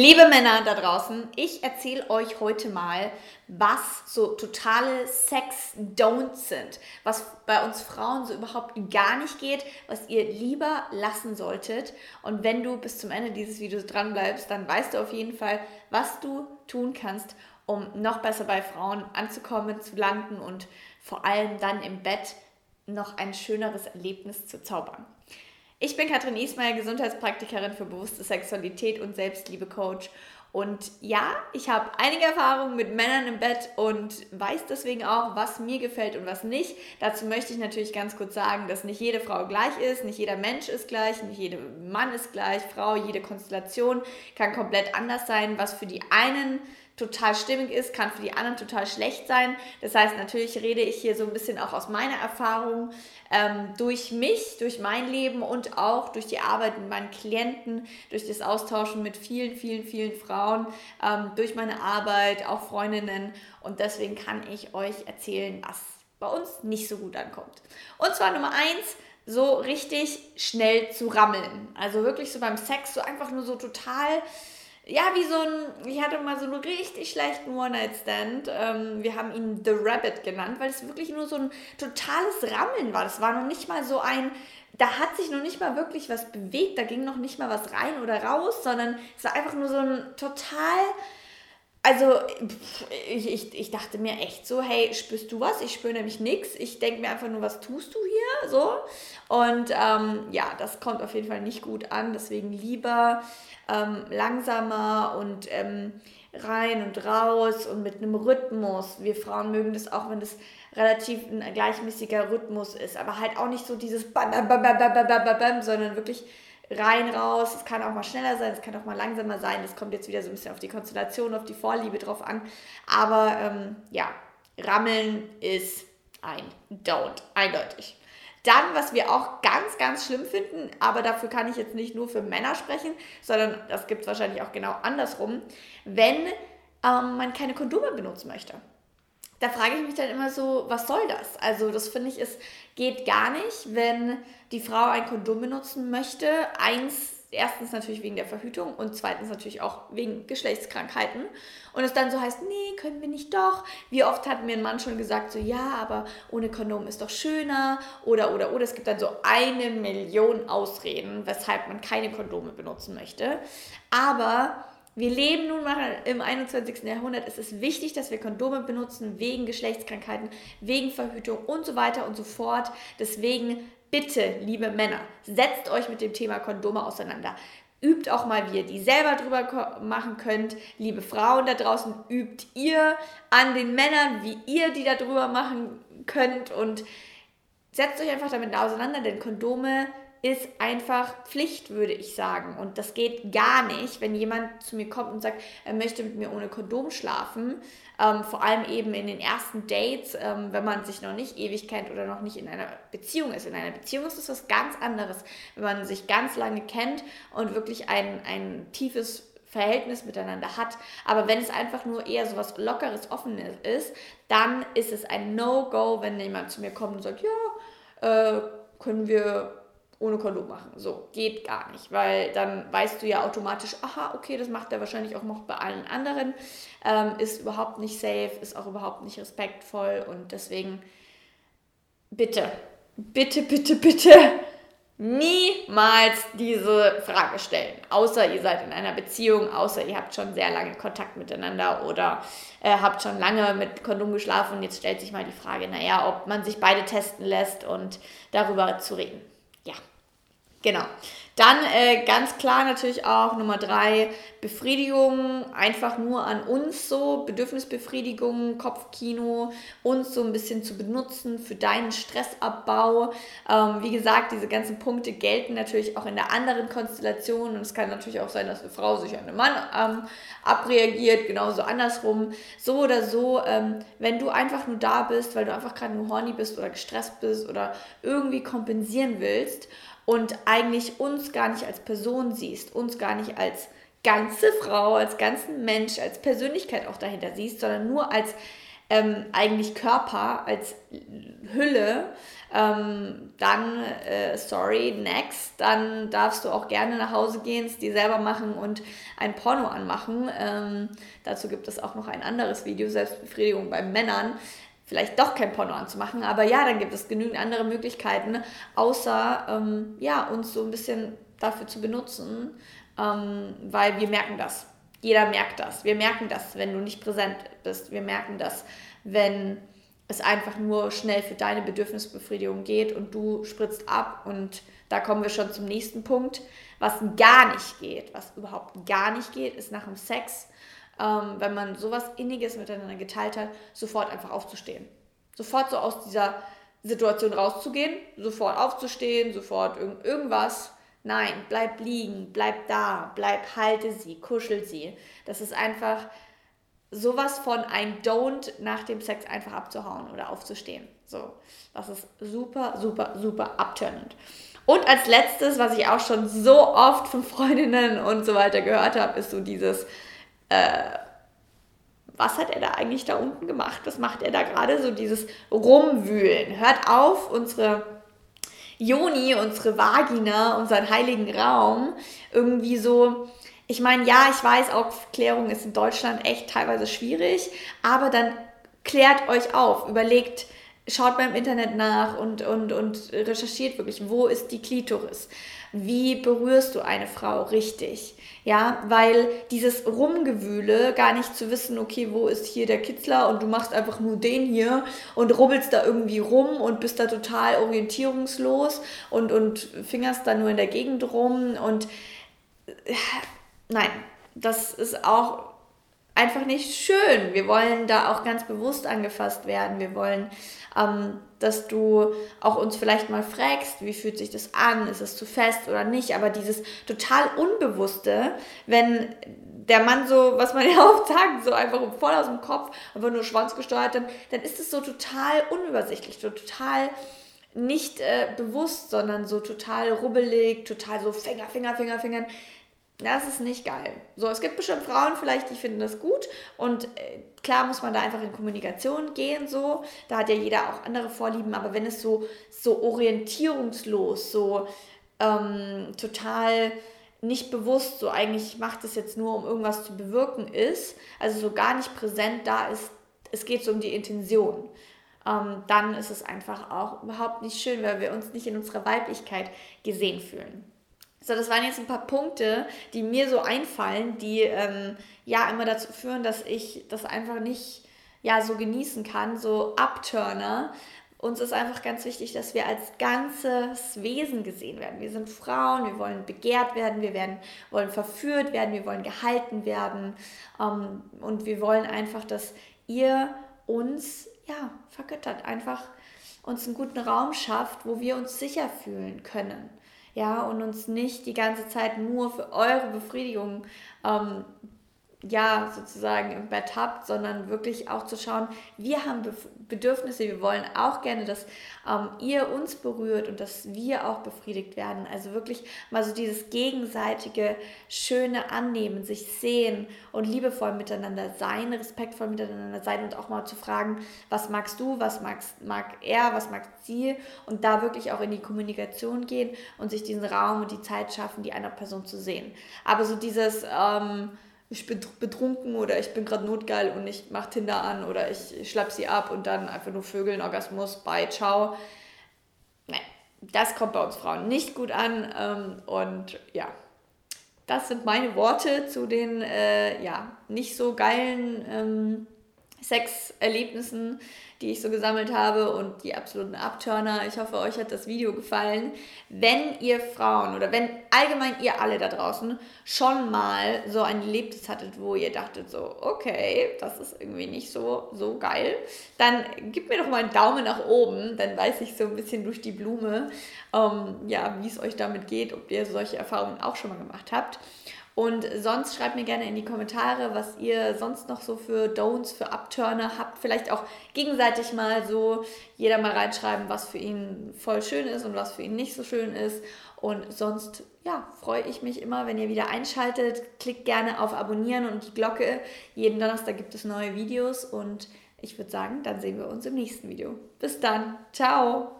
Liebe Männer da draußen, ich erzähle euch heute mal, was so totale Sex-Don'ts sind, was bei uns Frauen so überhaupt gar nicht geht, was ihr lieber lassen solltet. Und wenn du bis zum Ende dieses Videos dran bleibst, dann weißt du auf jeden Fall, was du tun kannst, um noch besser bei Frauen anzukommen, zu landen und vor allem dann im Bett noch ein schöneres Erlebnis zu zaubern. Ich bin Katrin Ismail, Gesundheitspraktikerin für bewusste Sexualität und Selbstliebe-Coach. Und ja, ich habe einige Erfahrungen mit Männern im Bett und weiß deswegen auch, was mir gefällt und was nicht. Dazu möchte ich natürlich ganz kurz sagen, dass nicht jede Frau gleich ist, nicht jeder Mensch ist gleich, nicht jeder Mann ist gleich, Frau, jede Konstellation kann komplett anders sein, was für die einen total stimmig ist, kann für die anderen total schlecht sein. Das heißt, natürlich rede ich hier so ein bisschen auch aus meiner Erfahrung ähm, durch mich, durch mein Leben und auch durch die Arbeit mit meinen Klienten, durch das Austauschen mit vielen, vielen, vielen Frauen, ähm, durch meine Arbeit, auch Freundinnen. Und deswegen kann ich euch erzählen, was bei uns nicht so gut ankommt. Und zwar Nummer eins, so richtig schnell zu rammeln. Also wirklich so beim Sex, so einfach nur so total ja, wie so ein, ich hatte mal so einen richtig schlechten One-Night-Stand. Ähm, wir haben ihn The Rabbit genannt, weil es wirklich nur so ein totales Rammeln war. Das war noch nicht mal so ein, da hat sich noch nicht mal wirklich was bewegt, da ging noch nicht mal was rein oder raus, sondern es war einfach nur so ein total, also ich, ich, ich dachte mir echt so, hey, spürst du was? Ich spüre nämlich nichts. Ich denke mir einfach nur, was tust du hier? So. Und ähm, ja, das kommt auf jeden Fall nicht gut an. Deswegen lieber ähm, langsamer und ähm, rein und raus und mit einem Rhythmus. Wir Frauen mögen das auch, wenn das relativ ein gleichmäßiger Rhythmus ist, aber halt auch nicht so dieses bam, bam, bam, bam, bam, bam, bam, sondern wirklich rein, raus. Es kann auch mal schneller sein, es kann auch mal langsamer sein. Das kommt jetzt wieder so ein bisschen auf die Konstellation, auf die Vorliebe drauf an. Aber ähm, ja, Rammeln ist ein Don't, eindeutig. Dann, was wir auch ganz, ganz schlimm finden, aber dafür kann ich jetzt nicht nur für Männer sprechen, sondern das gibt es wahrscheinlich auch genau andersrum, wenn ähm, man keine Kondome benutzen möchte. Da frage ich mich dann immer so, was soll das? Also das finde ich, es geht gar nicht, wenn die Frau ein Kondom benutzen möchte. Eins erstens natürlich wegen der Verhütung und zweitens natürlich auch wegen Geschlechtskrankheiten. Und es dann so heißt, nee, können wir nicht doch. Wie oft hat mir ein Mann schon gesagt, so ja, aber ohne Kondom ist doch schöner. Oder, oder, oder. Es gibt dann so eine Million Ausreden, weshalb man keine Kondome benutzen möchte. Aber wir leben nun mal im 21. Jahrhundert. Es ist wichtig, dass wir Kondome benutzen wegen Geschlechtskrankheiten, wegen Verhütung und so weiter und so fort. Deswegen bitte, liebe Männer, setzt euch mit dem Thema Kondome auseinander. Übt auch mal, wie ihr die selber drüber machen könnt. Liebe Frauen da draußen, übt ihr an den Männern, wie ihr die da drüber machen könnt und setzt euch einfach damit auseinander, denn Kondome ist einfach Pflicht, würde ich sagen. Und das geht gar nicht, wenn jemand zu mir kommt und sagt, er möchte mit mir ohne Kondom schlafen. Ähm, vor allem eben in den ersten Dates, ähm, wenn man sich noch nicht ewig kennt oder noch nicht in einer Beziehung ist. In einer Beziehung ist es was ganz anderes, wenn man sich ganz lange kennt und wirklich ein, ein tiefes Verhältnis miteinander hat. Aber wenn es einfach nur eher so was Lockeres, Offenes ist, dann ist es ein No-Go, wenn jemand zu mir kommt und sagt, ja, äh, können wir ohne Kondom machen. So, geht gar nicht, weil dann weißt du ja automatisch, aha, okay, das macht er wahrscheinlich auch noch bei allen anderen, ähm, ist überhaupt nicht safe, ist auch überhaupt nicht respektvoll und deswegen bitte, bitte, bitte, bitte niemals diese Frage stellen, außer ihr seid in einer Beziehung, außer ihr habt schon sehr lange Kontakt miteinander oder äh, habt schon lange mit Kondom geschlafen und jetzt stellt sich mal die Frage, naja, ob man sich beide testen lässt und darüber zu reden. Genau. Dann äh, ganz klar natürlich auch Nummer drei, Befriedigung, einfach nur an uns so, Bedürfnisbefriedigung, Kopfkino, uns so ein bisschen zu benutzen für deinen Stressabbau. Ähm, wie gesagt, diese ganzen Punkte gelten natürlich auch in der anderen Konstellation und es kann natürlich auch sein, dass eine Frau sich an einen Mann ähm, abreagiert, genauso andersrum. So oder so, ähm, wenn du einfach nur da bist, weil du einfach gerade nur horny bist oder gestresst bist oder irgendwie kompensieren willst, und eigentlich uns gar nicht als Person siehst, uns gar nicht als ganze Frau, als ganzen Mensch, als Persönlichkeit auch dahinter siehst, sondern nur als ähm, eigentlich Körper als Hülle, ähm, dann, äh, sorry, next, dann darfst du auch gerne nach Hause gehen, es dir selber machen und ein Porno anmachen. Ähm, dazu gibt es auch noch ein anderes Video, Selbstbefriedigung bei Männern. Vielleicht doch kein Porno anzumachen, aber ja, dann gibt es genügend andere Möglichkeiten, außer ähm, ja, uns so ein bisschen dafür zu benutzen, ähm, weil wir merken das. Jeder merkt das. Wir merken das, wenn du nicht präsent bist. Wir merken das, wenn es einfach nur schnell für deine Bedürfnisbefriedigung geht und du spritzt ab. Und da kommen wir schon zum nächsten Punkt. Was gar nicht geht, was überhaupt gar nicht geht, ist nach dem Sex, ähm, wenn man sowas Inniges miteinander geteilt hat, sofort einfach aufzustehen. Sofort so aus dieser Situation rauszugehen, sofort aufzustehen, sofort irg irgendwas. Nein, bleib liegen, bleib da, bleib, halte sie, kuschel sie. Das ist einfach sowas von ein Don't nach dem Sex einfach abzuhauen oder aufzustehen. So, das ist super, super, super abturnend. Und als letztes, was ich auch schon so oft von Freundinnen und so weiter gehört habe, ist so dieses, äh, was hat er da eigentlich da unten gemacht? Was macht er da gerade? So dieses Rumwühlen. Hört auf, unsere Joni, unsere Vagina, unseren heiligen Raum irgendwie so ich meine, ja, ich weiß, Aufklärung ist in Deutschland echt teilweise schwierig, aber dann klärt euch auf, überlegt, schaut beim Internet nach und, und, und recherchiert wirklich, wo ist die Klitoris? Wie berührst du eine Frau richtig? Ja, weil dieses Rumgewühle, gar nicht zu wissen, okay, wo ist hier der Kitzler und du machst einfach nur den hier und rubbelst da irgendwie rum und bist da total orientierungslos und, und fingerst da nur in der Gegend rum und nein, das ist auch einfach nicht schön. Wir wollen da auch ganz bewusst angefasst werden. Wir wollen, ähm, dass du auch uns vielleicht mal fragst, wie fühlt sich das an? Ist es zu fest oder nicht? Aber dieses total Unbewusste, wenn der Mann so, was man ja oft sagt, so einfach voll aus dem Kopf, einfach nur Schwanz gesteuert, dann, dann ist es so total unübersichtlich, so total nicht äh, bewusst, sondern so total rubbelig, total so Finger, Finger, Finger, Fingern. Das ist nicht geil. So, es gibt bestimmt Frauen vielleicht, die finden das gut und äh, klar muss man da einfach in Kommunikation gehen, so. Da hat ja jeder auch andere Vorlieben, aber wenn es so, so orientierungslos, so ähm, total nicht bewusst, so eigentlich macht es jetzt nur, um irgendwas zu bewirken ist, also so gar nicht präsent da ist, es geht so um die Intention. Ähm, dann ist es einfach auch überhaupt nicht schön, weil wir uns nicht in unserer Weiblichkeit gesehen fühlen. So, das waren jetzt ein paar Punkte, die mir so einfallen, die ähm, ja immer dazu führen, dass ich das einfach nicht ja so genießen kann, so Abturner. Uns ist einfach ganz wichtig, dass wir als ganzes Wesen gesehen werden. Wir sind Frauen, wir wollen begehrt werden, wir werden, wollen verführt werden, wir wollen gehalten werden ähm, und wir wollen einfach, dass ihr uns ja vergöttert, einfach uns einen guten Raum schafft, wo wir uns sicher fühlen können ja, und uns nicht die ganze Zeit nur für eure Befriedigung ähm, ja, sozusagen im Bett habt, sondern wirklich auch zu schauen, wir haben Bedürfnisse, wir wollen auch gerne, dass ähm, ihr uns berührt und dass wir auch befriedigt werden. Also wirklich mal so dieses gegenseitige, schöne Annehmen, sich sehen und liebevoll miteinander sein, respektvoll miteinander sein und auch mal zu fragen, was magst du, was magst, mag er, was mag sie und da wirklich auch in die Kommunikation gehen und sich diesen Raum und die Zeit schaffen, die andere Person zu sehen. Aber so dieses... Ähm, ich bin betrunken oder ich bin gerade notgeil und ich mache Tinder an oder ich schlepp sie ab und dann einfach nur Vögeln, Orgasmus, bye, ciao. Nee, das kommt bei uns Frauen nicht gut an ähm, und ja, das sind meine Worte zu den äh, ja, nicht so geilen ähm, Sexerlebnissen, die ich so gesammelt habe und die absoluten Abturner. Ich hoffe, euch hat das Video gefallen. Wenn ihr Frauen oder wenn allgemein ihr alle da draußen schon mal so ein Erlebnis hattet, wo ihr dachtet so, okay, das ist irgendwie nicht so, so geil, dann gebt mir doch mal einen Daumen nach oben, dann weiß ich so ein bisschen durch die Blume, ähm, ja, wie es euch damit geht, ob ihr solche Erfahrungen auch schon mal gemacht habt. Und sonst schreibt mir gerne in die Kommentare, was ihr sonst noch so für Don'ts, für Abturner habt. Vielleicht auch gegenseitig mal so jeder mal reinschreiben, was für ihn voll schön ist und was für ihn nicht so schön ist. Und sonst, ja, freue ich mich immer, wenn ihr wieder einschaltet. Klickt gerne auf Abonnieren und die Glocke. Jeden Donnerstag gibt es neue Videos und Ich würde sagen, dann sehen wir uns im nächsten Video. Bis dann. Ciao.